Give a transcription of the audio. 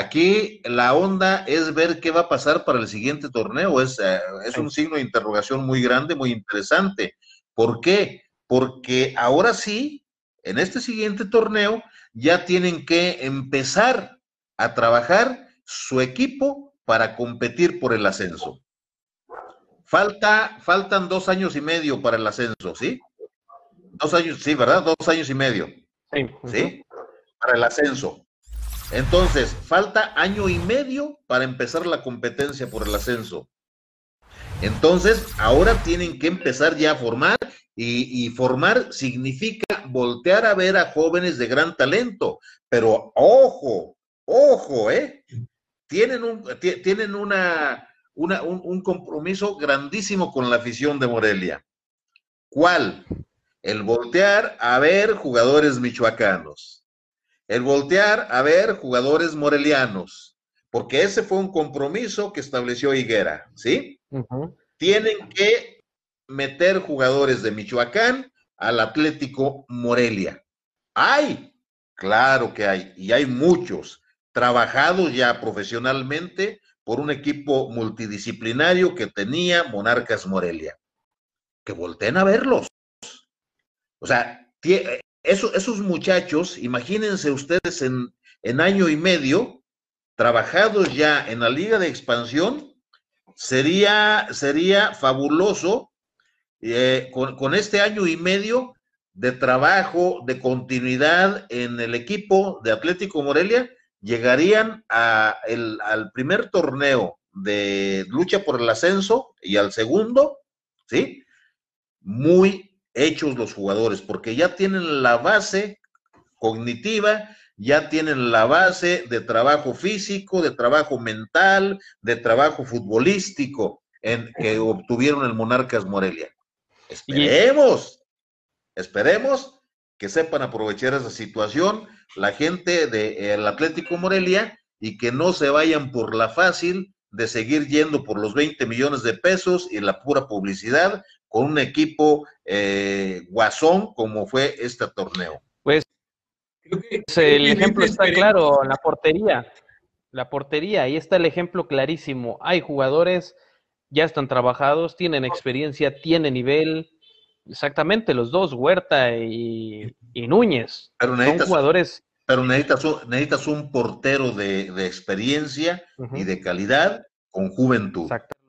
Aquí la onda es ver qué va a pasar para el siguiente torneo. Es, eh, es un signo de interrogación muy grande, muy interesante. ¿Por qué? Porque ahora sí, en este siguiente torneo, ya tienen que empezar a trabajar su equipo para competir por el ascenso. Falta, faltan dos años y medio para el ascenso, ¿sí? Dos años, sí, ¿verdad? Dos años y medio. Sí. ¿Sí? Para el ascenso. Entonces, falta año y medio para empezar la competencia por el ascenso. Entonces, ahora tienen que empezar ya a formar y, formar significa voltear a ver a jóvenes de gran talento. Pero ojo, ojo, ¿eh? Tienen un, tienen una, un, un compromiso grandísimo con la afición de Morelia. ¿Cuál? El voltear a ver jugadores michoacanos. El voltear a ver jugadores morelianos. Porque ese fue un compromiso que estableció Higuera, ¿sí? Tienen que meter jugadores de Michoacán al Atlético Morelia. Hay, claro que hay, y hay muchos trabajados ya profesionalmente por un equipo multidisciplinario que tenía Monarcas Morelia. Que volteen a verlos. O sea, esos, muchachos, imagínense ustedes en, en año y medio, trabajados ya en la liga de expansión, sería, sería fabuloso eh, con, este año y medio de trabajo, de continuidad en el equipo de Atlético Morelia, llegarían a al primer torneo de lucha por el ascenso y al segundo, ¿sí? Muy hechos los jugadores, porque ya tienen la base cognitiva, ya tienen la base de trabajo físico, de trabajo mental, de trabajo futbolístico en que obtuvieron el Monarcas Morelia. Esperemos, esperemos que sepan aprovechar esa situación la gente del Atlético Morelia y que no se vayan por la fácil de seguir yendo por los 20 millones de pesos y la pura publicidad con un equipo eh, guasón como fue este torneo. Pues el ejemplo está claro, la portería. La portería, ahí está el ejemplo clarísimo. Hay jugadores, ya están trabajados, tienen experiencia, tienen nivel. Exactamente, los dos, Huerta y, Núñez. Pero son jugadores. Pero necesitas un, necesitas un portero de, experiencia y de calidad con juventud. Exacto.